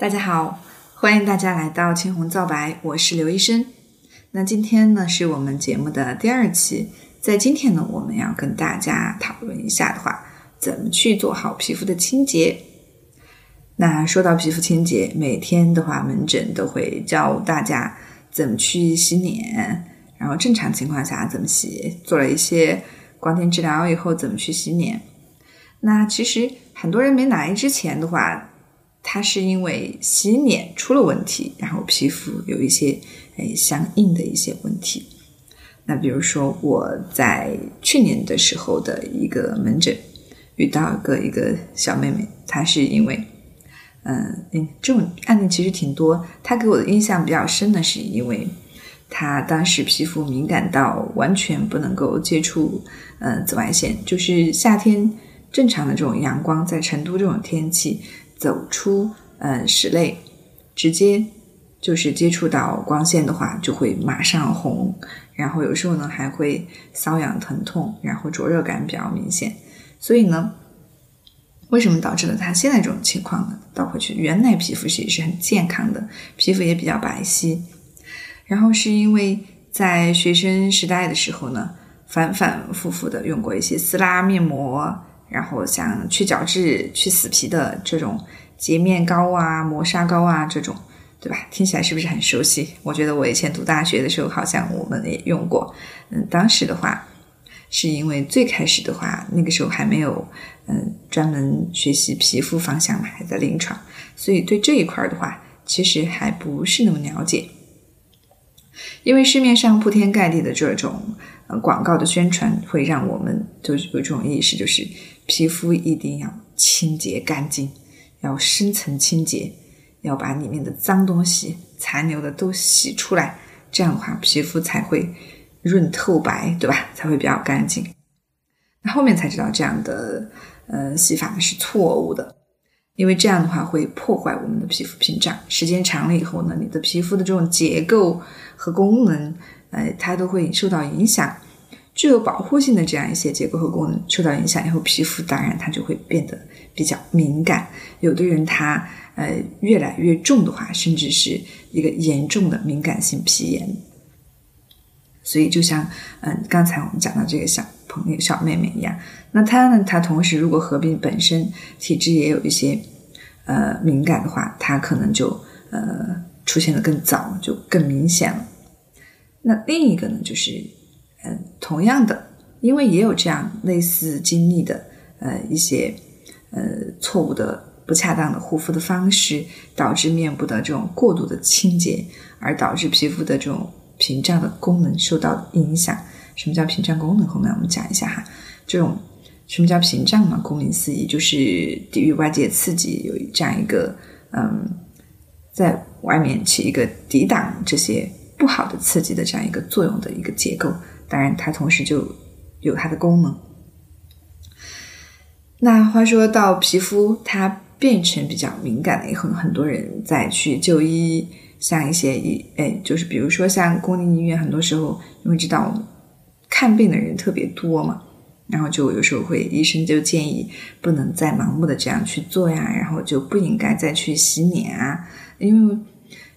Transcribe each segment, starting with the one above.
大家好，欢迎大家来到青红皂白，我是刘医生。那今天呢是我们节目的第二期，在今天呢，我们要跟大家讨论一下的话，怎么去做好皮肤的清洁。那说到皮肤清洁，每天的话，门诊都会教大家怎么去洗脸，然后正常情况下怎么洗，做了一些光电治疗以后怎么去洗脸。那其实很多人没来之前的话。它是因为洗脸出了问题，然后皮肤有一些诶相应的一些问题。那比如说我在去年的时候的一个门诊遇到个一个小妹妹，她是因为嗯这种案例其实挺多。她给我的印象比较深的是因为她当时皮肤敏感到完全不能够接触呃紫外线，就是夏天正常的这种阳光，在成都这种天气。走出呃室内，直接就是接触到光线的话，就会马上红，然后有时候呢还会瘙痒疼痛，然后灼热感比较明显。所以呢，为什么导致了他现在这种情况呢？倒回去，原来皮肤其实是很健康的，皮肤也比较白皙。然后是因为在学生时代的时候呢，反反复复的用过一些撕拉面膜。然后像去角质、去死皮的这种洁面膏啊、磨砂膏啊，这种，对吧？听起来是不是很熟悉？我觉得我以前读大学的时候，好像我们也用过。嗯，当时的话，是因为最开始的话，那个时候还没有嗯专门学习皮肤方向嘛，还在临床，所以对这一块的话，其实还不是那么了解。因为市面上铺天盖地的这种呃广告的宣传，会让我们就有这种意识，就是皮肤一定要清洁干净，要深层清洁，要把里面的脏东西、残留的都洗出来，这样的话皮肤才会润透白，对吧？才会比较干净。那后面才知道这样的呃洗法是错误的。因为这样的话会破坏我们的皮肤屏障，时间长了以后呢，你的皮肤的这种结构和功能，呃，它都会受到影响。具有保护性的这样一些结构和功能受到影响以后，皮肤当然它就会变得比较敏感。有的人他呃越来越重的话，甚至是一个严重的敏感性皮炎。所以就像嗯刚才我们讲到这个小朋友小妹妹一样，那她呢，她同时如果合并本身体质也有一些。呃，敏感的话，她可能就呃出现的更早，就更明显了。那另一个呢，就是嗯，同样的，因为也有这样类似经历的呃一些呃错误的、不恰当的护肤的方式，导致面部的这种过度的清洁，而导致皮肤的这种屏障的功能受到影响。什么叫屏障功能？后面我们讲一下哈，这种。什么叫屏障呢？顾名思义，就是抵御外界刺激，有这样一个嗯，在外面起一个抵挡这些不好的刺激的这样一个作用的一个结构。当然，它同时就有它的功能。那话说到皮肤，它变成比较敏感了以后，很多人再去就医，像一些医，哎，就是比如说像公立医院，很多时候因为知道看病的人特别多嘛。然后就有时候会，医生就建议不能再盲目的这样去做呀，然后就不应该再去洗脸啊，因为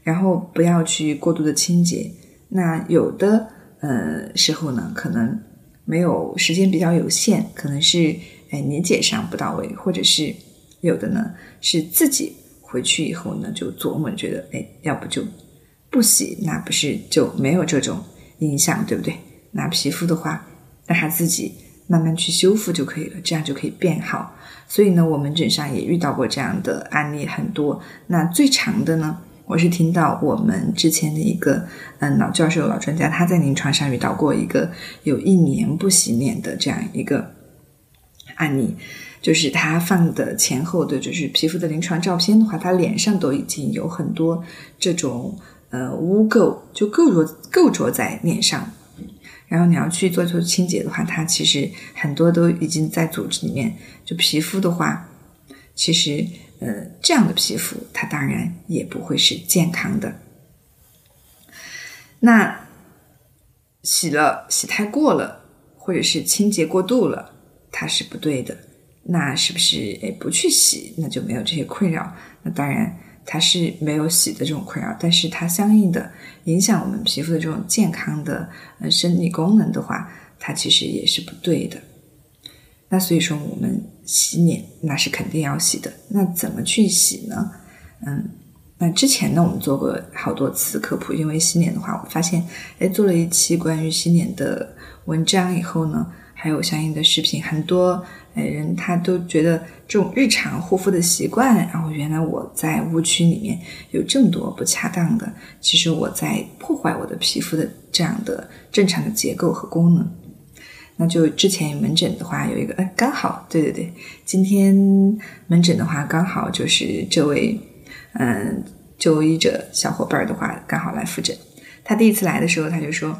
然后不要去过度的清洁。那有的呃时候呢，可能没有时间比较有限，可能是哎理解上不到位，或者是有的呢是自己回去以后呢就琢磨觉得哎要不就不洗，那不是就没有这种影响，对不对？那皮肤的话，让他自己。慢慢去修复就可以了，这样就可以变好。所以呢，我们诊上也遇到过这样的案例很多。那最长的呢，我是听到我们之前的一个嗯老教授、老专家，他在临床上遇到过一个有一年不洗脸的这样一个案例，就是他放的前后的，就是皮肤的临床照片的话，他脸上都已经有很多这种呃污垢，就垢着垢着在脸上。然后你要去做做清洁的话，它其实很多都已经在组织里面。就皮肤的话，其实呃这样的皮肤，它当然也不会是健康的。那洗了洗太过了，或者是清洁过度了，它是不对的。那是不是诶不去洗，那就没有这些困扰？那当然它是没有洗的这种困扰，但是它相应的影响我们皮肤的这种健康的呃生理功能的话，它其实也是不对的。那所以说，我们洗脸那是肯定要洗的。那怎么去洗呢？嗯，那之前呢，我们做过好多次科普，因为洗脸的话，我发现，哎，做了一期关于洗脸的文章以后呢，还有相应的视频，很多哎人他都觉得这种日常护肤的习惯，然后原来我在误区里面有这么多不恰当的，其实我在破坏我的皮肤的这样的正常的结构和功能。那就之前门诊的话有一个，哎，刚好，对对对，今天门诊的话刚好就是这位，嗯，就医者小伙伴的话刚好来复诊。他第一次来的时候他就说：“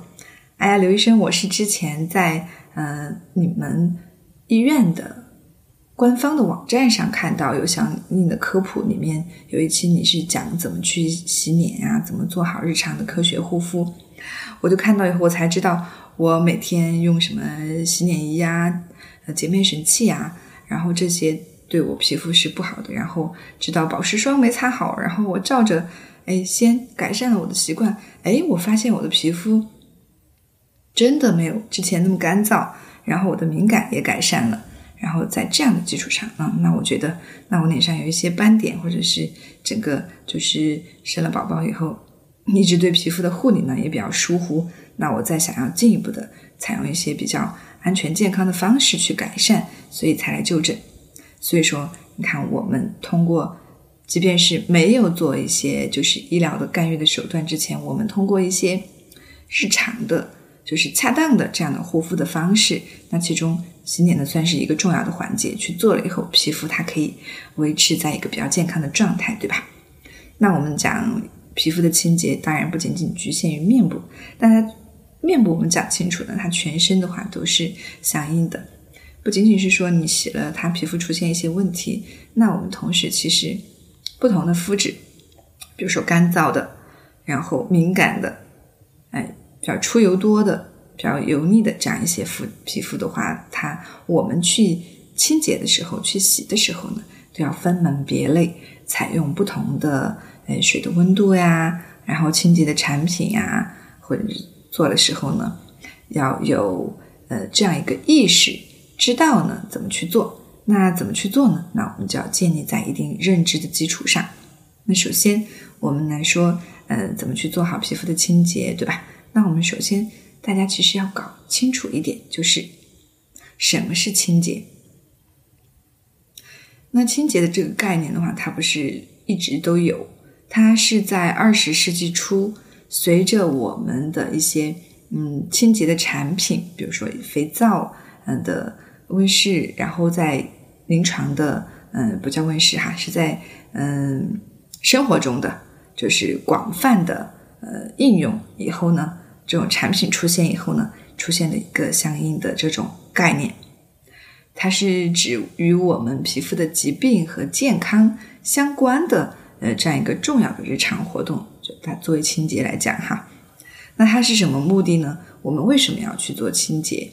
哎呀，刘医生，我是之前在嗯你们医院的官方的网站上看到有相应的科普，里面有一期你是讲怎么去洗脸呀，怎么做好日常的科学护肤。我就看到以后我才知道。”我每天用什么洗脸仪呀、呃洁面神器呀，然后这些对我皮肤是不好的。然后直到保湿霜没擦好，然后我照着，哎，先改善了我的习惯。哎，我发现我的皮肤真的没有之前那么干燥，然后我的敏感也改善了。然后在这样的基础上，嗯，那我觉得，那我脸上有一些斑点，或者是整个就是生了宝宝以后，一直对皮肤的护理呢也比较疏忽。那我再想要进一步的采用一些比较安全健康的方式去改善，所以才来就诊。所以说，你看我们通过，即便是没有做一些就是医疗的干预的手段之前，我们通过一些日常的，就是恰当的这样的护肤的方式，那其中洗脸呢算是一个重要的环节，去做了以后，皮肤它可以维持在一个比较健康的状态，对吧？那我们讲皮肤的清洁，当然不仅仅局限于面部，大家。面部我们讲清楚的，它全身的话都是相应的，不仅仅是说你洗了它皮肤出现一些问题，那我们同时其实不同的肤质，比如说干燥的，然后敏感的，哎，比较出油多的，比较油腻的这样一些肤皮肤的话，它我们去清洁的时候，去洗的时候呢，都要分门别类，采用不同的呃水的温度呀，然后清洁的产品呀，或者是。做的时候呢，要有呃这样一个意识，知道呢怎么去做。那怎么去做呢？那我们就要建立在一定认知的基础上。那首先我们来说，呃，怎么去做好皮肤的清洁，对吧？那我们首先大家其实要搞清楚一点，就是什么是清洁。那清洁的这个概念的话，它不是一直都有，它是在二十世纪初。随着我们的一些嗯清洁的产品，比如说肥皂嗯的问世，然后在临床的嗯不叫问世哈，是在嗯生活中的就是广泛的呃应用以后呢，这种产品出现以后呢，出现了一个相应的这种概念，它是指与我们皮肤的疾病和健康相关的呃这样一个重要的日常活动。它作为清洁来讲哈，那它是什么目的呢？我们为什么要去做清洁，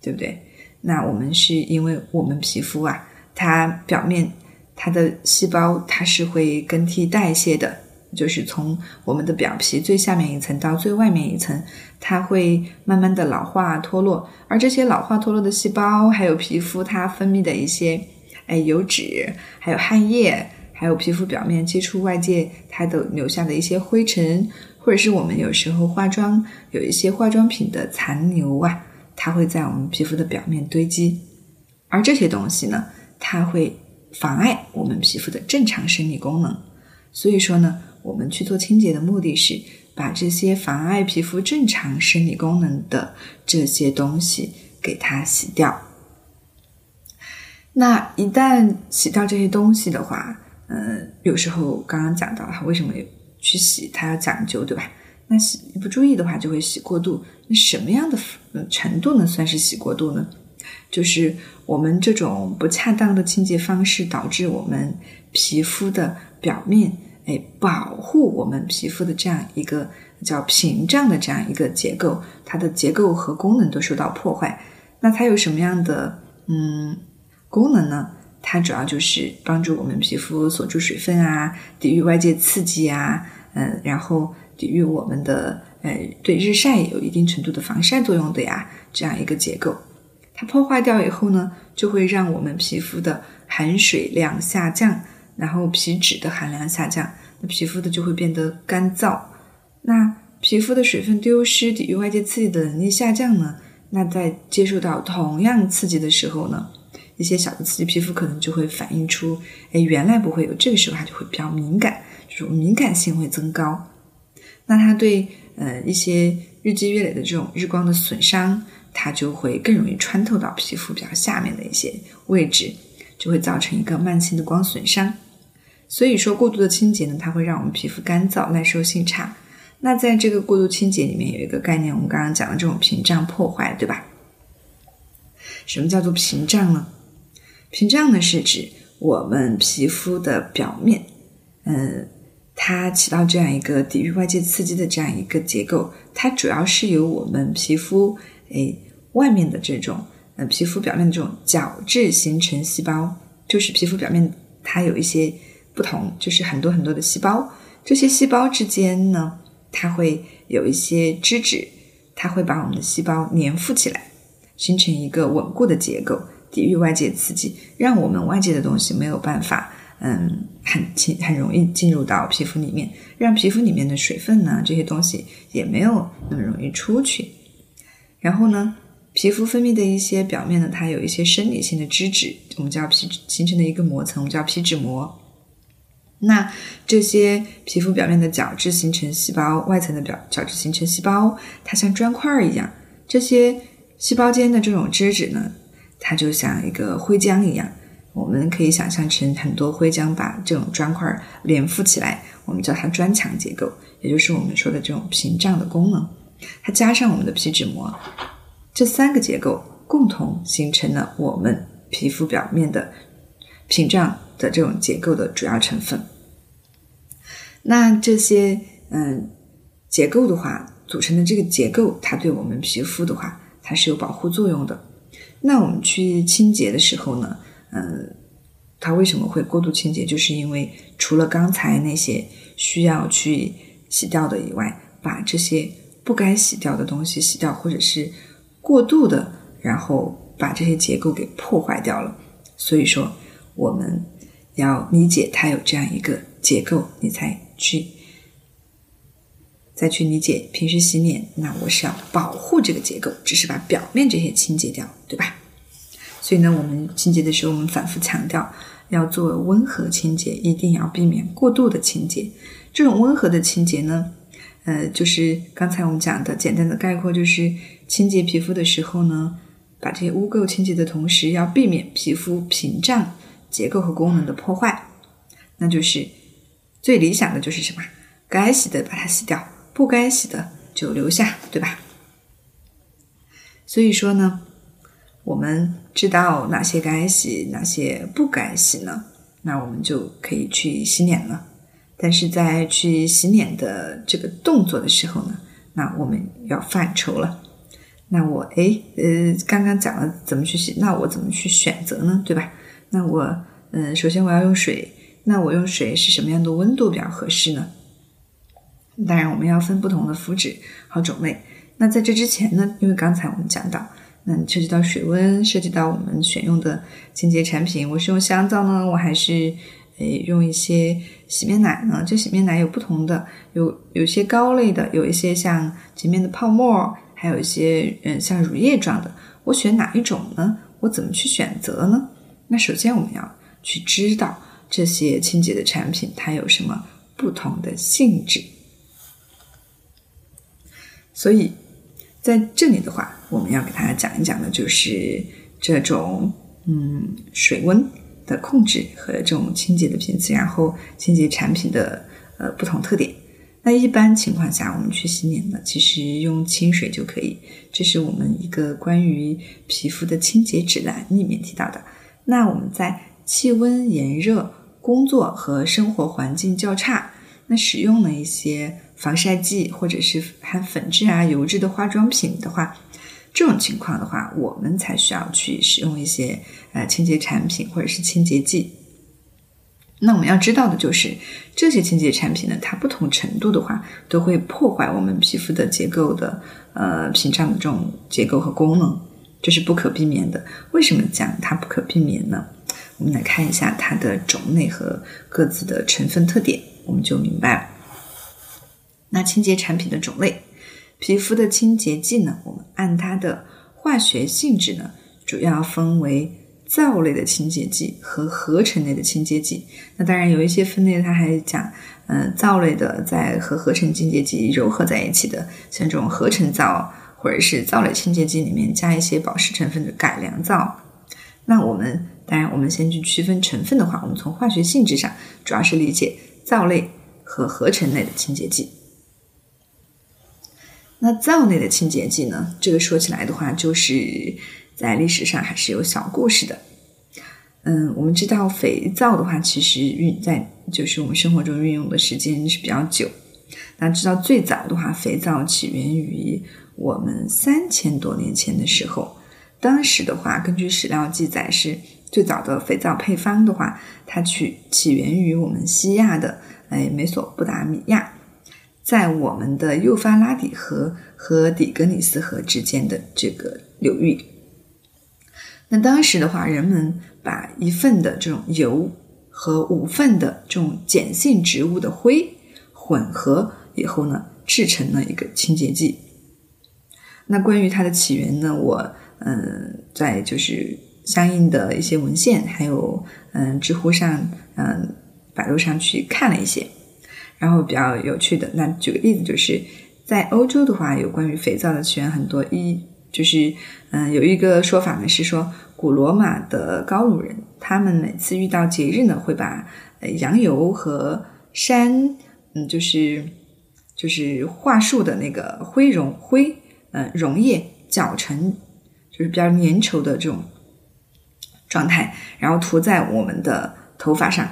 对不对？那我们是因为我们皮肤啊，它表面它的细胞它是会更替代谢的，就是从我们的表皮最下面一层到最外面一层，它会慢慢的老化脱落，而这些老化脱落的细胞，还有皮肤它分泌的一些哎油脂，还有汗液。还有皮肤表面接触外界，它的留下的一些灰尘，或者是我们有时候化妆有一些化妆品的残留啊，它会在我们皮肤的表面堆积，而这些东西呢，它会妨碍我们皮肤的正常生理功能。所以说呢，我们去做清洁的目的是把这些妨碍皮肤正常生理功能的这些东西给它洗掉。那一旦洗掉这些东西的话，呃，有时候刚刚讲到它为什么去洗，它要讲究，对吧？那洗不注意的话，就会洗过度。那什么样的程度呢？算是洗过度呢？就是我们这种不恰当的清洁方式，导致我们皮肤的表面，哎，保护我们皮肤的这样一个叫屏障的这样一个结构，它的结构和功能都受到破坏。那它有什么样的嗯功能呢？它主要就是帮助我们皮肤锁住水分啊，抵御外界刺激啊，嗯，然后抵御我们的呃对日晒有一定程度的防晒作用的呀，这样一个结构。它破坏掉以后呢，就会让我们皮肤的含水量下降，然后皮脂的含量下降，那皮肤的就会变得干燥。那皮肤的水分丢失，抵御外界刺激的能力下降呢？那在接受到同样刺激的时候呢，一些小的刺激，皮肤可能就会反映出，哎，原来不会有，这个时候它就会比较敏感，就是敏感性会增高。那它对呃一些日积月累的这种日光的损伤，它就会更容易穿透到皮肤比较下面的一些位置，就会造成一个慢性的光损伤。所以说，过度的清洁呢，它会让我们皮肤干燥、耐受性差。那在这个过度清洁里面有一个概念，我们刚刚讲的这种屏障破坏，对吧？什么叫做屏障呢？屏障呢是指我们皮肤的表面，嗯，它起到这样一个抵御外界刺激的这样一个结构，它主要是由我们皮肤诶外面的这种呃皮肤表面的这种角质形成细胞，就是皮肤表面它有一些不同，就是很多很多的细胞，这些细胞之间呢。它会有一些脂质，它会把我们的细胞粘附起来，形成一个稳固的结构，抵御外界刺激，让我们外界的东西没有办法，嗯，很轻很容易进入到皮肤里面，让皮肤里面的水分呢这些东西也没有那么容易出去。然后呢，皮肤分泌的一些表面呢，它有一些生理性的脂质，我们叫皮形成的一个膜层，我们叫皮脂膜。那这些皮肤表面的角质形成细胞，外层的表角质形成细胞，它像砖块一样。这些细胞间的这种脂质呢，它就像一个灰浆一样。我们可以想象成很多灰浆把这种砖块连附起来，我们叫它砖墙结构，也就是我们说的这种屏障的功能。它加上我们的皮脂膜，这三个结构共同形成了我们皮肤表面的屏障。的这种结构的主要成分，那这些嗯结构的话组成的这个结构，它对我们皮肤的话，它是有保护作用的。那我们去清洁的时候呢，嗯，它为什么会过度清洁？就是因为除了刚才那些需要去洗掉的以外，把这些不该洗掉的东西洗掉，或者是过度的，然后把这些结构给破坏掉了。所以说我们。要理解它有这样一个结构，你才去再去理解。平时洗脸，那我是要保护这个结构，只是把表面这些清洁掉，对吧？所以呢，我们清洁的时候，我们反复强调要做温和清洁，一定要避免过度的清洁。这种温和的清洁呢，呃，就是刚才我们讲的简单的概括，就是清洁皮肤的时候呢，把这些污垢清洁的同时，要避免皮肤屏障。结构和功能的破坏，那就是最理想的就是什么？该洗的把它洗掉，不该洗的就留下，对吧？所以说呢，我们知道哪些该洗，哪些不该洗呢？那我们就可以去洗脸了。但是在去洗脸的这个动作的时候呢，那我们要犯愁了。那我诶呃，刚刚讲了怎么去洗，那我怎么去选择呢？对吧？那我，嗯，首先我要用水，那我用水是什么样的温度比较合适呢？当然，我们要分不同的肤质和种类。那在这之前呢，因为刚才我们讲到，那涉及到水温，涉及到我们选用的清洁产品，我是用香皂呢，我还是诶用一些洗面奶呢？这洗面奶有不同的，有有些膏类的，有一些像洁面的泡沫，还有一些嗯像乳液状的，我选哪一种呢？我怎么去选择呢？那首先我们要去知道这些清洁的产品它有什么不同的性质，所以在这里的话，我们要给大家讲一讲的就是这种嗯水温的控制和这种清洁的频次，然后清洁产品的呃不同特点。那一般情况下，我们去洗脸呢，其实用清水就可以。这是我们一个关于皮肤的清洁指南里面提到的。那我们在气温炎热、工作和生活环境较差，那使用了一些防晒剂或者是含粉质啊、油脂的化妆品的话，这种情况的话，我们才需要去使用一些呃清洁产品或者是清洁剂。那我们要知道的就是，这些清洁产品呢，它不同程度的话，都会破坏我们皮肤的结构的呃屏障的这种结构和功能，这是不可避免的。为什么讲它不可避免呢？我们来看一下它的种类和各自的成分特点，我们就明白了。那清洁产品的种类，皮肤的清洁剂呢，我们按它的化学性质呢，主要分为。皂类的清洁剂和合成类的清洁剂，那当然有一些分类，它还讲，嗯，皂类的在和合成清洁剂糅合在一起的，像这种合成皂或者是皂类清洁剂里面加一些保湿成分的改良皂。那我们当然，我们先去区分成分的话，我们从化学性质上主要是理解皂类和合成类的清洁剂。那皂类的清洁剂呢，这个说起来的话就是。在历史上还是有小故事的，嗯，我们知道肥皂的话，其实运在就是我们生活中运用的时间是比较久。那知道最早的话，肥皂起源于我们三千多年前的时候，当时的话，根据史料记载是最早的肥皂配方的话，它起起源于我们西亚的哎美索不达米亚，在我们的幼发拉底河和底格里斯河之间的这个流域。那当时的话，人们把一份的这种油和五份的这种碱性植物的灰混合以后呢，制成了一个清洁剂。那关于它的起源呢，我嗯，在就是相应的一些文献，还有嗯，知乎上嗯，百度上去看了一些，然后比较有趣的。那举个例子，就是在欧洲的话，有关于肥皂的起源很多一。就是，嗯，有一个说法呢，是说古罗马的高卢人，他们每次遇到节日呢，会把羊油和山，嗯，就是就是桦树的那个灰溶灰，嗯，溶液搅成就是比较粘稠的这种状态，然后涂在我们的头发上，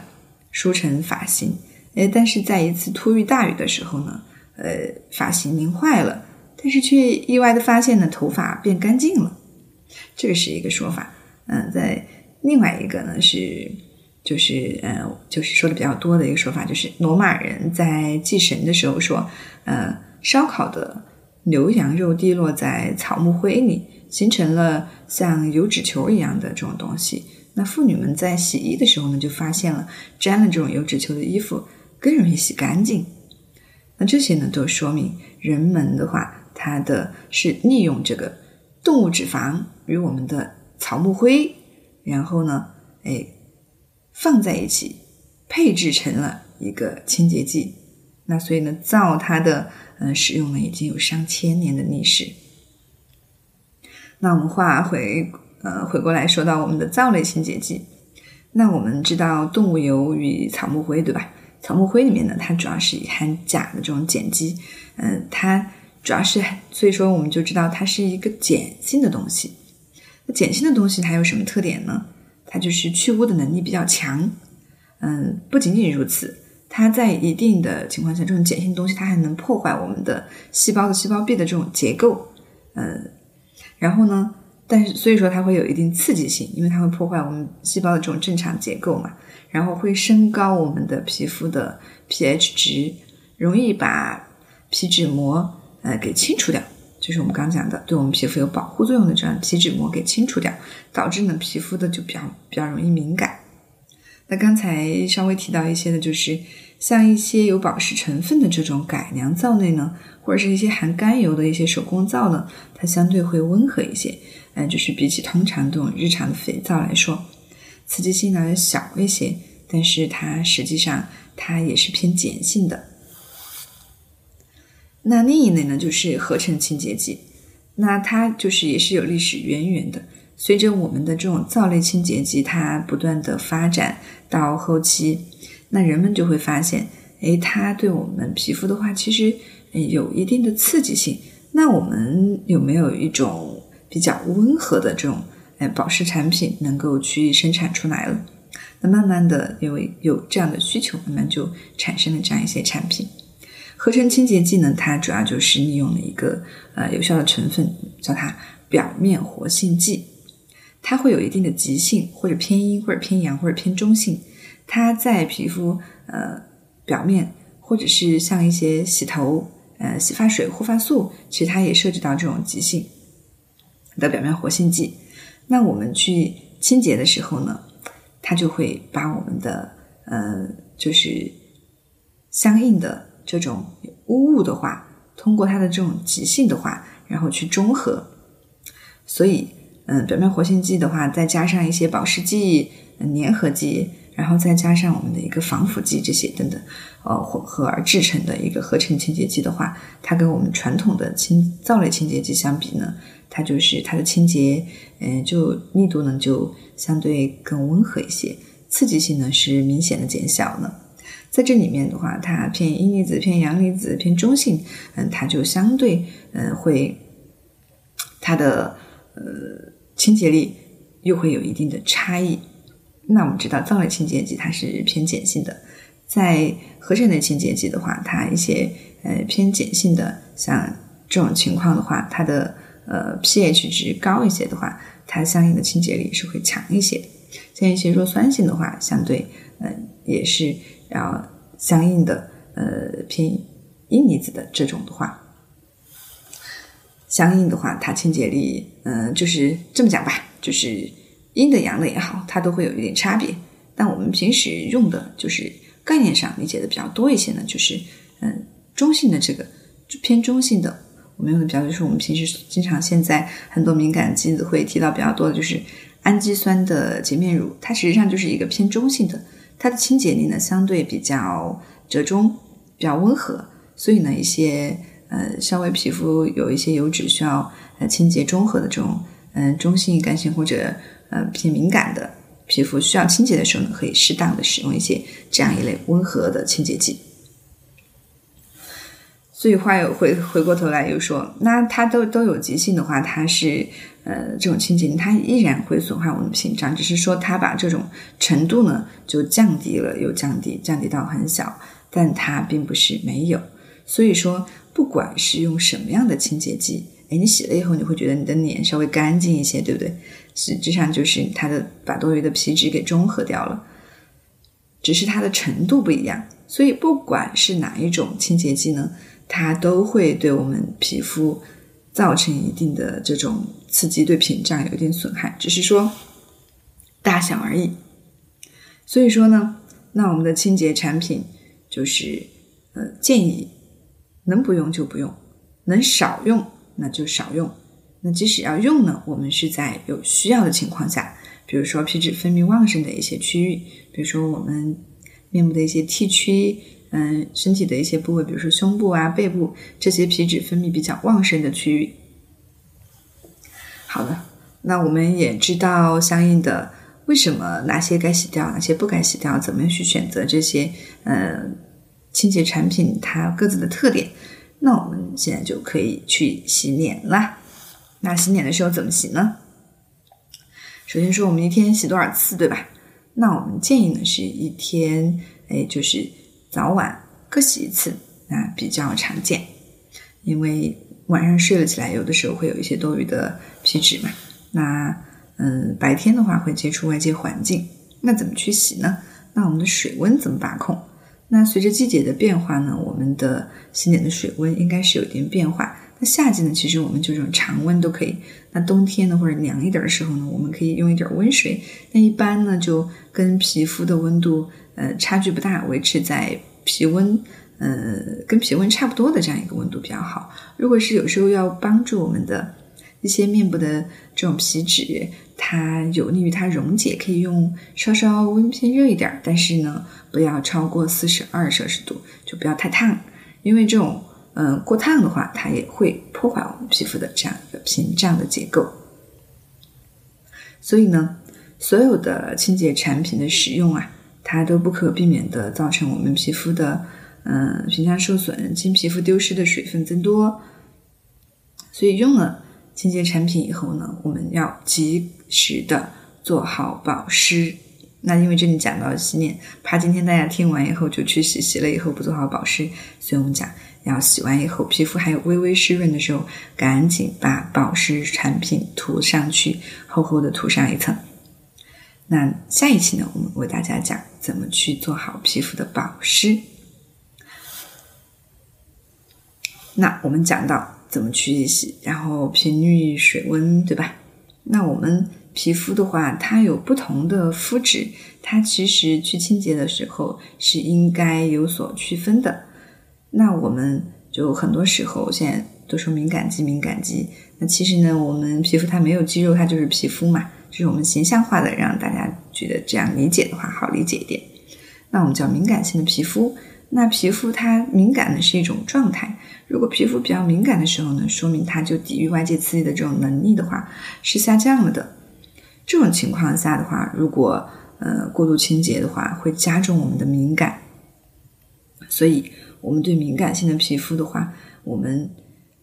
梳成发型。哎，但是在一次突遇大雨的时候呢，呃，发型拧坏了。但是却意外的发现呢，头发变干净了，这个是一个说法。嗯，在另外一个呢是，就是呃，就是说的比较多的一个说法，就是罗马人在祭神的时候说，呃，烧烤的牛羊肉滴落在草木灰里，形成了像油脂球一样的这种东西。那妇女们在洗衣的时候呢，就发现了沾了这种油脂球的衣服更容易洗干净。那这些呢，都说明人们的话。它的是利用这个动物脂肪与我们的草木灰，然后呢，哎，放在一起，配制成了一个清洁剂。那所以呢，皂它的嗯使用呢已经有上千年的历史。那我们话回呃回过来说到我们的皂类清洁剂，那我们知道动物油与草木灰对吧？草木灰里面呢，它主要是以含钾的这种碱基，嗯，它。主要是，所以说我们就知道它是一个碱性的东西。那碱性的东西它有什么特点呢？它就是去污的能力比较强。嗯，不仅仅如此，它在一定的情况下，这种碱性东西它还能破坏我们的细胞的细胞壁的这种结构。嗯，然后呢，但是所以说它会有一定刺激性，因为它会破坏我们细胞的这种正常结构嘛。然后会升高我们的皮肤的 pH 值，容易把皮脂膜。呃，给清除掉，就是我们刚讲的，对我们皮肤有保护作用的这样皮脂膜给清除掉，导致呢皮肤的就比较比较容易敏感。那刚才稍微提到一些的，就是像一些有保湿成分的这种改良皂类呢，或者是一些含甘油的一些手工皂呢，它相对会温和一些。嗯，就是比起通常这种日常的肥皂来说，刺激性呢小一些，但是它实际上它也是偏碱性的。那另一类呢，就是合成清洁剂。那它就是也是有历史渊源的。随着我们的这种皂类清洁剂它不断的发展到后期，那人们就会发现，哎，它对我们皮肤的话，其实有一定的刺激性。那我们有没有一种比较温和的这种哎保湿产品能够去生产出来了？那慢慢的，因为有这样的需求，慢慢就产生了这样一些产品。合成清洁剂呢，它主要就是利用了一个呃有效的成分，叫它表面活性剂，它会有一定的极性，或者偏阴，或者偏阳，或者偏中性。它在皮肤呃表面，或者是像一些洗头呃洗发水、护发素，其实它也涉及到这种极性的表面活性剂。那我们去清洁的时候呢，它就会把我们的呃就是相应的这种污物的话，通过它的这种极性的话，然后去中和。所以，嗯，表面活性剂的话，再加上一些保湿剂、粘合剂。然后再加上我们的一个防腐剂这些等等，呃，混合而制成的一个合成清洁剂的话，它跟我们传统的清皂类清洁剂相比呢，它就是它的清洁，嗯，就力度呢就相对更温和一些，刺激性呢是明显的减小呢。在这里面的话，它偏阴离子、偏阳离子、偏中性，嗯，它就相对，嗯，会它的呃清洁力又会有一定的差异。那我们知道，皂类清洁剂它是偏碱性的，在合成类清洁剂的话，它一些呃偏碱性的，像这种情况的话，它的呃 pH 值高一些的话，它相应的清洁力是会强一些。像一些弱酸性的话，相对呃也是要相应的呃偏阴离子的这种的话，相应的话，它清洁力嗯就是这么讲吧，就是。阴的阳的也好，它都会有一点差别。但我们平时用的就是概念上理解的比较多一些呢，就是嗯中性的这个偏中性的，我们用的比较就是我们平时经常现在很多敏感肌会提到比较多的就是氨基酸的洁面乳，它实际上就是一个偏中性的，它的清洁力呢相对比较折中，比较温和。所以呢，一些呃稍微皮肤有一些油脂需要呃清洁中和的这种嗯中性干性或者呃，偏敏感的皮肤需要清洁的时候呢，可以适当的使用一些这样一类温和的清洁剂。所以话又回回过头来又说，那它都都有急性的话，它是呃这种清洁，它依然会损坏我们的屏障，只是说它把这种程度呢就降低了，又降低降低到很小，但它并不是没有。所以说，不管是用什么样的清洁剂。哎，你洗了以后，你会觉得你的脸稍微干净一些，对不对？实际上就是它的把多余的皮脂给中和掉了，只是它的程度不一样。所以不管是哪一种清洁剂呢，它都会对我们皮肤造成一定的这种刺激，对屏障有一定损害，只是说大小而已。所以说呢，那我们的清洁产品就是呃建议能不用就不用，能少用。那就少用。那即使要用呢，我们是在有需要的情况下，比如说皮脂分泌旺盛的一些区域，比如说我们面部的一些 T 区，嗯，身体的一些部位，比如说胸部啊、背部这些皮脂分泌比较旺盛的区域。好的，那我们也知道相应的为什么哪些该洗掉，哪些不该洗掉，怎么样去选择这些呃清洁产品它各自的特点。那我们现在就可以去洗脸啦。那洗脸的时候怎么洗呢？首先说我们一天洗多少次，对吧？那我们建议呢是一天，哎，就是早晚各洗一次，那比较常见。因为晚上睡了起来，有的时候会有一些多余的皮脂嘛。那嗯，白天的话会接触外界环境，那怎么去洗呢？那我们的水温怎么把控？那随着季节的变化呢，我们的洗脸的水温应该是有一点变化。那夏季呢，其实我们就这种常温都可以。那冬天呢，或者凉一点的时候呢，我们可以用一点温水。那一般呢，就跟皮肤的温度呃差距不大，维持在皮温呃跟皮温差不多的这样一个温度比较好。如果是有时候要帮助我们的一些面部的这种皮脂。它有利于它溶解，可以用稍稍温偏热一点，但是呢，不要超过四十二摄氏度，就不要太烫，因为这种嗯过烫的话，它也会破坏我们皮肤的这样一个屏障的结构。所以呢，所有的清洁产品的使用啊，它都不可避免的造成我们皮肤的嗯屏障受损，经皮肤丢失的水分增多，所以用了。清洁产品以后呢，我们要及时的做好保湿。那因为这里讲到洗脸，怕今天大家听完以后就去洗，洗了以后不做好保湿，所以我们讲要洗完以后皮肤还有微微湿润的时候，赶紧把保湿产品涂上去，厚厚的涂上一层。那下一期呢，我们为大家讲怎么去做好皮肤的保湿。那我们讲到怎么去洗，然后频率、水温，对吧？那我们。皮肤的话，它有不同的肤质，它其实去清洁的时候是应该有所区分的。那我们就很多时候现在都说敏感肌，敏感肌。那其实呢，我们皮肤它没有肌肉，它就是皮肤嘛。就是我们形象化的让大家觉得这样理解的话好理解一点。那我们叫敏感性的皮肤。那皮肤它敏感的是一种状态。如果皮肤比较敏感的时候呢，说明它就抵御外界刺激的这种能力的话是下降了的。这种情况下的话，如果呃过度清洁的话，会加重我们的敏感。所以，我们对敏感性的皮肤的话，我们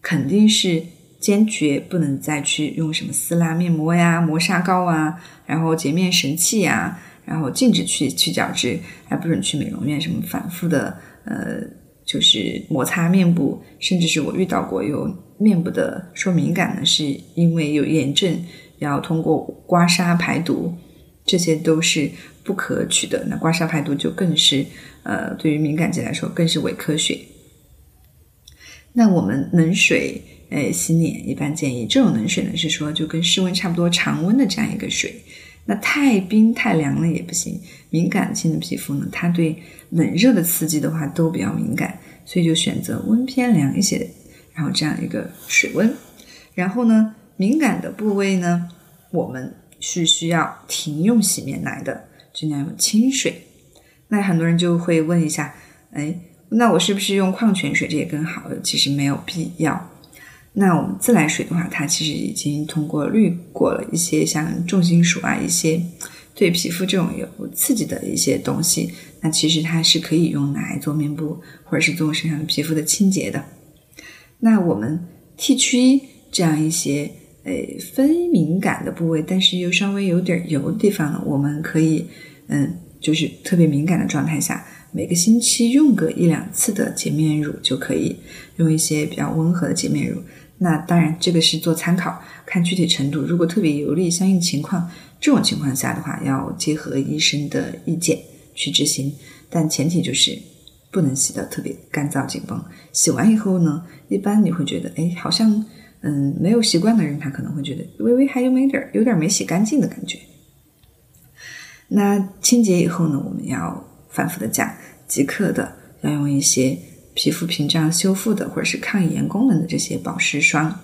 肯定是坚决不能再去用什么撕拉面膜呀、磨砂膏啊，然后洁面神器呀，然后禁止去去角质，还不准去美容院什么反复的呃，就是摩擦面部，甚至是我遇到过有面部的说敏感呢，是因为有炎症。要通过刮痧排毒，这些都是不可取的。那刮痧排毒就更是，呃，对于敏感肌来说更是伪科学。那我们冷水，呃，洗脸一般建议这种冷水呢，是说就跟室温差不多常温的这样一个水。那太冰太凉了也不行。敏感性的皮肤呢，它对冷热的刺激的话都比较敏感，所以就选择温偏凉一些，然后这样一个水温。然后呢？敏感的部位呢，我们是需要停用洗面奶的，尽量用清水。那很多人就会问一下，哎，那我是不是用矿泉水这也更好？其实没有必要。那我们自来水的话，它其实已经通过滤过了一些像重金属啊，一些对皮肤这种有刺激的一些东西。那其实它是可以用来做面部或者是做身上皮肤的清洁的。那我们 T 区这样一些。诶，非敏感的部位，但是又稍微有点油的地方呢，我们可以，嗯，就是特别敏感的状态下，每个星期用个一两次的洁面乳就可以，用一些比较温和的洁面乳。那当然，这个是做参考，看具体程度。如果特别油腻，相应情况，这种情况下的话，要结合医生的意见去执行。但前提就是不能洗的特别干燥紧绷。洗完以后呢，一般你会觉得，哎，好像。嗯，没有习惯的人，他可能会觉得微微还有没点儿，有点没洗干净的感觉。那清洁以后呢，我们要反复的讲，即刻的要用一些皮肤屏障修复的或者是抗炎功能的这些保湿霜，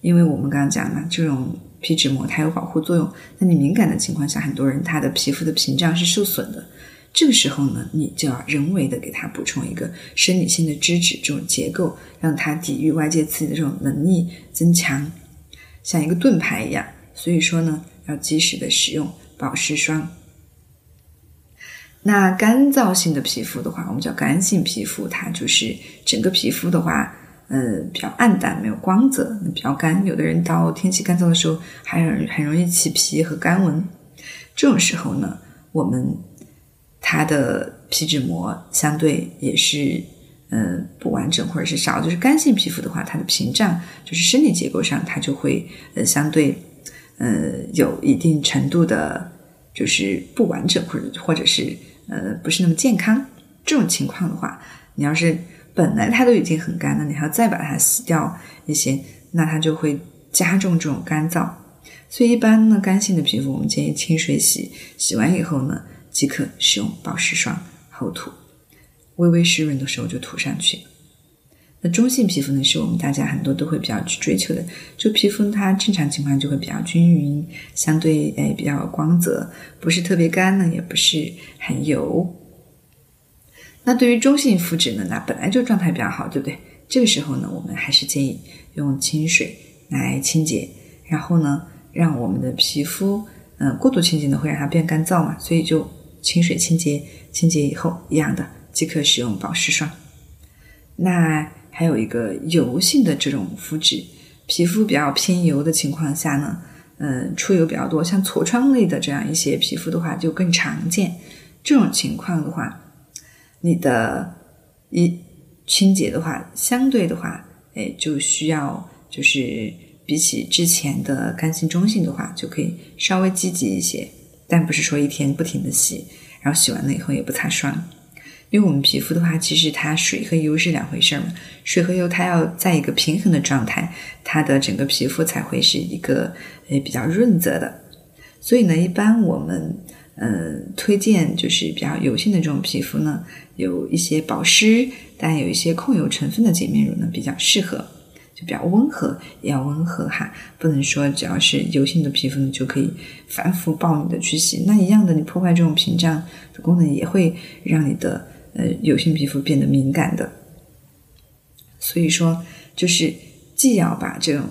因为我们刚刚讲了，这种皮脂膜它有保护作用。那你敏感的情况下，很多人他的皮肤的屏障是受损的。这个时候呢，你就要人为的给它补充一个生理性的脂质这种结构，让它抵御外界刺激的这种能力增强，像一个盾牌一样。所以说呢，要及时的使用保湿霜。那干燥性的皮肤的话，我们叫干性皮肤，它就是整个皮肤的话，呃，比较暗淡，没有光泽，比较干。有的人到天气干燥的时候，还很很容易起皮和干纹。这种时候呢，我们。它的皮脂膜相对也是，嗯，不完整或者是少。就是干性皮肤的话，它的屏障就是生理结构上，它就会呃相对，呃有一定程度的，就是不完整或者或者是呃不是那么健康。这种情况的话，你要是本来它都已经很干了，你还要再把它洗掉一些，那它就会加重这种干燥。所以一般呢，干性的皮肤我们建议清水洗，洗完以后呢。即可使用保湿霜厚涂，微微湿润的时候就涂上去。那中性皮肤呢，是我们大家很多都会比较去追求的。就皮肤它正常情况就会比较均匀，相对诶比较光泽，不是特别干呢，也不是很油。那对于中性肤质呢，那本来就状态比较好，对不对？这个时候呢，我们还是建议用清水来清洁，然后呢，让我们的皮肤，嗯，过度清洁呢会让它变干燥嘛，所以就。清水清洁，清洁以后一样的即可使用保湿霜。那还有一个油性的这种肤质，皮肤比较偏油的情况下呢，嗯出油比较多，像痤疮类的这样一些皮肤的话就更常见。这种情况的话，你的一清洁的话，相对的话，哎，就需要就是比起之前的干性中性的话，就可以稍微积极一些，但不是说一天不停的洗，然后洗完了以后也不擦霜。因为我们皮肤的话，其实它水和油是两回事儿嘛，水和油它要在一个平衡的状态，它的整个皮肤才会是一个呃比较润泽的。所以呢，一般我们嗯推荐就是比较油性的这种皮肤呢，有一些保湿但有一些控油成分的洁面乳呢比较适合，比较温和，也要温和哈，不能说只要是油性的皮肤呢就可以反复暴力的去洗，那一样的你破坏这种屏障的功能，也会让你的。呃，油性皮肤变得敏感的，所以说就是既要把这种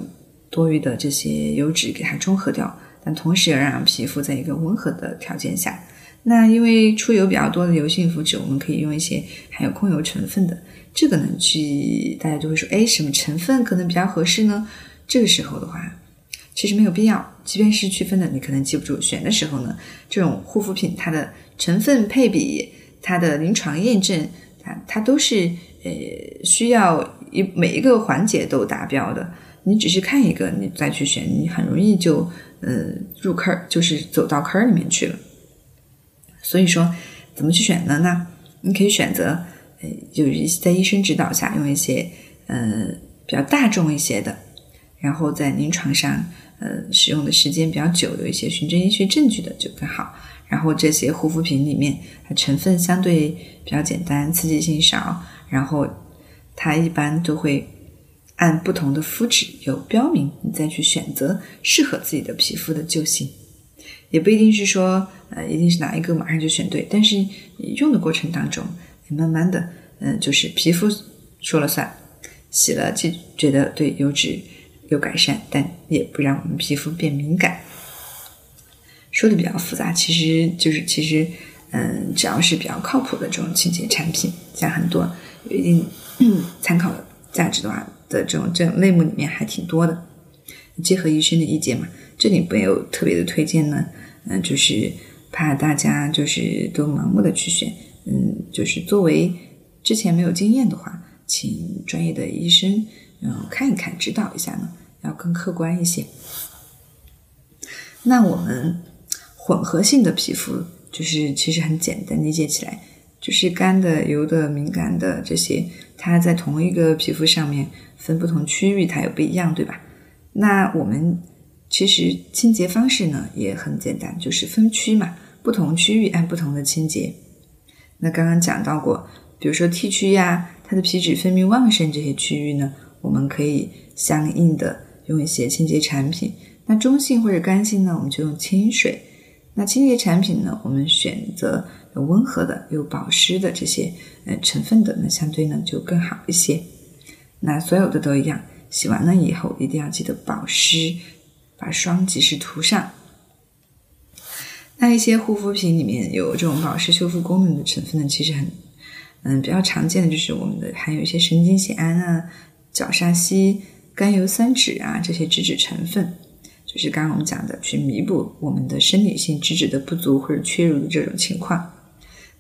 多余的这些油脂给它中和掉，但同时要让皮肤在一个温和的条件下。那因为出油比较多的油性肤质，我们可以用一些含有控油成分的。这个呢，去大家就会说，哎，什么成分可能比较合适呢？这个时候的话，其实没有必要，即便是区分的，你可能记不住。选的时候呢，这种护肤品它的成分配比。它的临床验证，它它都是呃需要一每一个环节都达标的。你只是看一个，你再去选，你很容易就呃入坑，就是走到坑里面去了。所以说，怎么去选择呢？你可以选择呃，就是在医生指导下用一些呃比较大众一些的，然后在临床上呃使用的时间比较久，有一些循证医学证据的就更好。然后这些护肤品里面，它成分相对比较简单，刺激性少。然后它一般都会按不同的肤质有标明，你再去选择适合自己的皮肤的就行。也不一定是说，呃，一定是哪一个马上就选对。但是你用的过程当中，慢慢的，嗯，就是皮肤说了算，洗了就觉得对油脂有改善，但也不让我们皮肤变敏感。说的比较复杂，其实就是其实，嗯，只要是比较靠谱的这种清洁产品，像很多有一定 参考价值的话的这种这种类目里面还挺多的。结合医生的意见嘛，这里没有特别的推荐呢，嗯，就是怕大家就是都盲目的去选，嗯，就是作为之前没有经验的话，请专业的医生嗯看一看指导一下呢，要更客观一些。那我们。混合性的皮肤就是其实很简单理解起来，就是干的、油的、敏感的这些，它在同一个皮肤上面分不同区域，它也不一样，对吧？那我们其实清洁方式呢也很简单，就是分区嘛，不同区域按不同的清洁。那刚刚讲到过，比如说 T 区呀，它的皮脂分泌旺盛这些区域呢，我们可以相应的用一些清洁产品。那中性或者干性呢，我们就用清水。那清洁产品呢？我们选择有温和的、有保湿的这些呃成分的，那相对呢就更好一些。那所有的都一样，洗完了以后一定要记得保湿，把霜及时涂上。那一些护肤品里面有这种保湿修复功能的成分呢，其实很嗯比较常见的就是我们的含有一些神经酰胺啊、角鲨烯、甘油三酯啊这些脂质成分。就是刚刚我们讲的，去弥补我们的生理性脂质的不足或者缺乳的这种情况。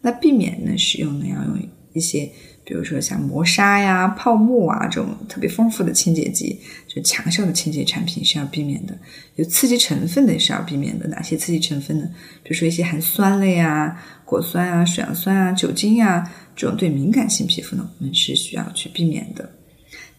那避免呢使用呢，要用一些，比如说像磨砂呀、泡沫啊这种特别丰富的清洁剂，就强效的清洁产品是要避免的。有刺激成分的也是要避免的。哪些刺激成分呢？比如说一些含酸类啊、果酸啊、水杨酸啊、酒精啊这种对敏感性皮肤呢，我们是需要去避免的。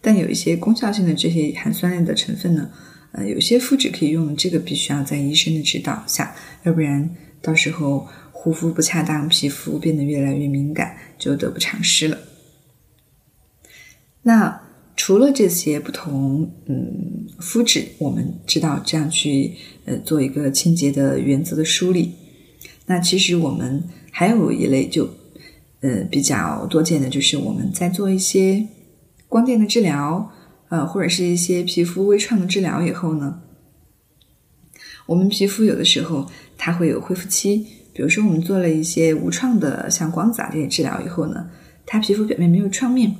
但有一些功效性的这些含酸类的成分呢。呃，有些肤质可以用，这个必须要在医生的指导下，要不然到时候护肤不恰当，皮肤变得越来越敏感，就得不偿失了。那除了这些不同嗯肤质，我们知道这样去呃做一个清洁的原则的梳理。那其实我们还有一类就呃比较多见的，就是我们在做一些光电的治疗。呃，或者是一些皮肤微创的治疗以后呢，我们皮肤有的时候它会有恢复期。比如说，我们做了一些无创的像光子啊这些治疗以后呢，它皮肤表面没有创面，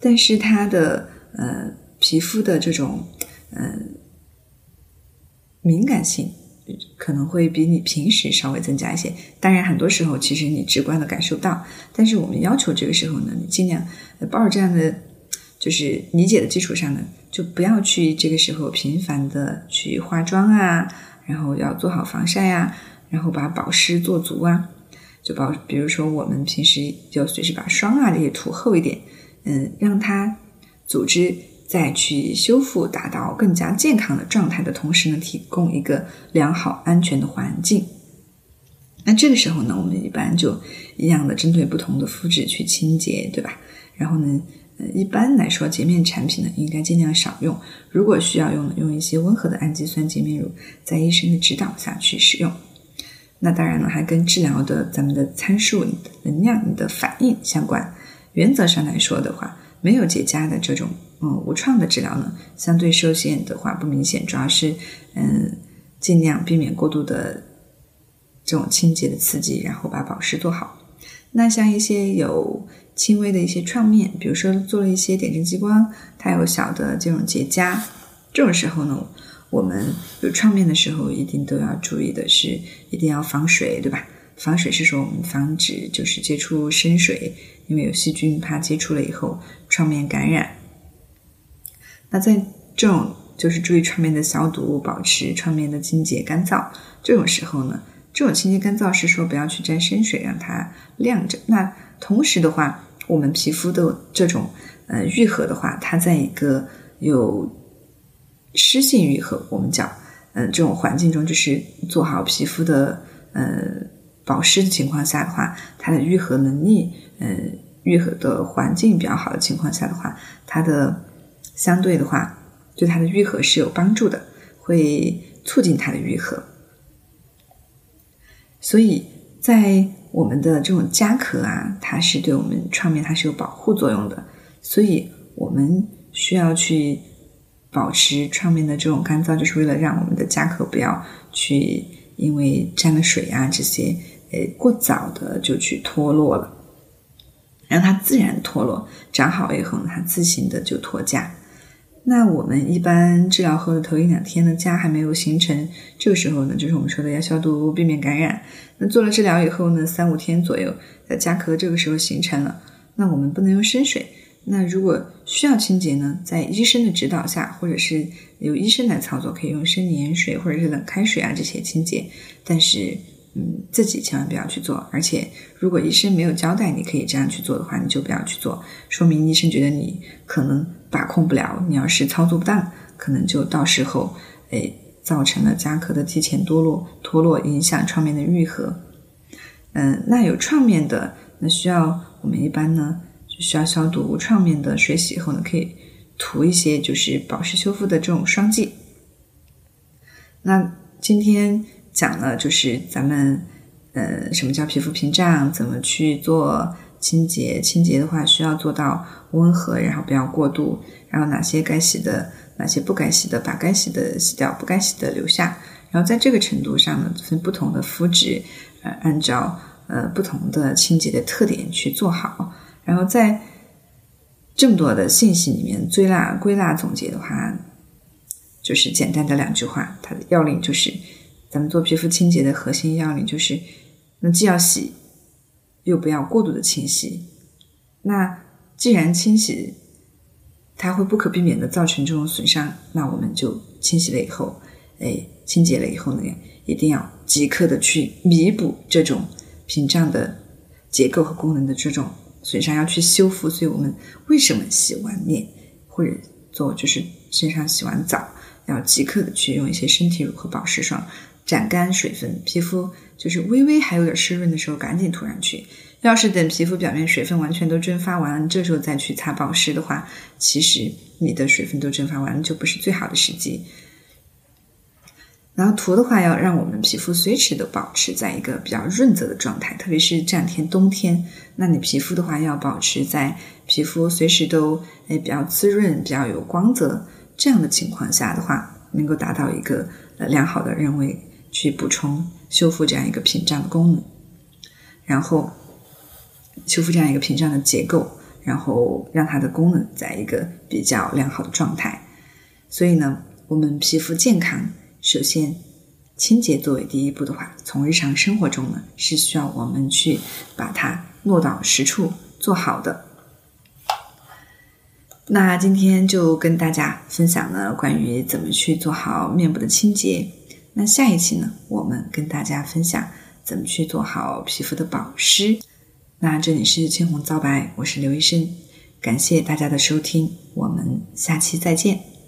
但是它的呃皮肤的这种嗯敏感性可能会比你平时稍微增加一些。当然，很多时候其实你直观的感受到，但是我们要求这个时候呢，你尽量抱着这样的就是理解的基础上呢，就不要去这个时候频繁的去化妆啊，然后要做好防晒呀，然后把保湿做足啊。就保，比如说我们平时就随时把霜啊这些涂厚一点，嗯，让它组织再去修复，达到更加健康的状态的同时呢，提供一个良好安全的环境。那这个时候呢，我们一般就一样的针对不同的肤质去清洁，对吧？然后呢，呃，一般来说洁面产品呢，应该尽量少用。如果需要用呢，用一些温和的氨基酸洁面乳，在医生的指导下去使用。那当然了，还跟治疗的咱们的参数、你的能量、你的反应相关。原则上来说的话，没有结痂的这种嗯无创的治疗呢，相对受限的话不明显，主要是嗯尽量避免过度的这种清洁的刺激，然后把保湿做好。那像一些有轻微的一些创面，比如说做了一些点阵激光，它有小的这种结痂，这种时候呢。我们有创面的时候，一定都要注意的是，一定要防水，对吧？防水是说我们防止就是接触深水，因为有细菌，怕接触了以后创面感染。那在这种就是注意创面的消毒，保持创面的清洁干燥。这种时候呢，这种清洁干燥是说不要去沾深水，让它晾着。那同时的话，我们皮肤的这种呃愈合的话，它在一个有湿性愈合，我们讲，嗯，这种环境中就是做好皮肤的，呃，保湿的情况下的话，它的愈合能力，嗯，愈合的环境比较好的情况下的话，它的相对的话，对它的愈合是有帮助的，会促进它的愈合。所以在我们的这种夹壳啊，它是对我们创面它是有保护作用的，所以我们需要去。保持创面的这种干燥，就是为了让我们的夹壳不要去因为沾了水啊这些，呃，过早的就去脱落了，让它自然脱落，长好以后呢，它自行的就脱痂。那我们一般治疗后的头一两天呢，痂还没有形成，这个时候呢，就是我们说的要消毒，避免感染。那做了治疗以后呢，三五天左右，呃，痂壳这个时候形成了，那我们不能用生水。那如果需要清洁呢，在医生的指导下，或者是由医生来操作，可以用生理盐水或者是冷开水啊这些清洁。但是，嗯，自己千万不要去做。而且，如果医生没有交代你可以这样去做的话，你就不要去做，说明医生觉得你可能把控不了。你要是操作不当，可能就到时候，哎，造成了夹壳的提前脱落，脱落影响创面的愈合。嗯，那有创面的，那需要我们一般呢？需要消毒创面的水洗以后呢，可以涂一些就是保湿修复的这种霜剂。那今天讲了就是咱们呃什么叫皮肤屏障，怎么去做清洁？清洁的话需要做到温和，然后不要过度。然后哪些该洗的，哪些不该洗的，把该洗的洗掉，不该洗的留下。然后在这个程度上呢，分不同的肤质，呃，按照呃不同的清洁的特点去做好。然后在这么多的信息里面，归纳归纳总结的话，就是简单的两句话。它的要领就是，咱们做皮肤清洁的核心要领就是，那既要洗，又不要过度的清洗。那既然清洗它会不可避免的造成这种损伤，那我们就清洗了以后，哎，清洁了以后呢，一定要即刻的去弥补这种屏障的结构和功能的这种。损伤要去修复，所以我们为什么洗完面或者做就是身上洗完澡，要即刻的去用一些身体乳和保湿霜斩干水分，皮肤就是微微还有点湿润的时候赶紧涂上去。要是等皮肤表面水分完全都蒸发完，这时候再去擦保湿的话，其实你的水分都蒸发完了，就不是最好的时机。然后涂的话，要让我们皮肤随时都保持在一个比较润泽的状态，特别是这两天冬天，那你皮肤的话要保持在皮肤随时都诶比较滋润、比较有光泽这样的情况下的话，能够达到一个呃良好的认为去补充修复这样一个屏障的功能，然后修复这样一个屏障的结构，然后让它的功能在一个比较良好的状态。所以呢，我们皮肤健康。首先，清洁作为第一步的话，从日常生活中呢，是需要我们去把它落到实处做好的。那今天就跟大家分享了关于怎么去做好面部的清洁。那下一期呢，我们跟大家分享怎么去做好皮肤的保湿。那这里是青红皂白，我是刘医生，感谢大家的收听，我们下期再见。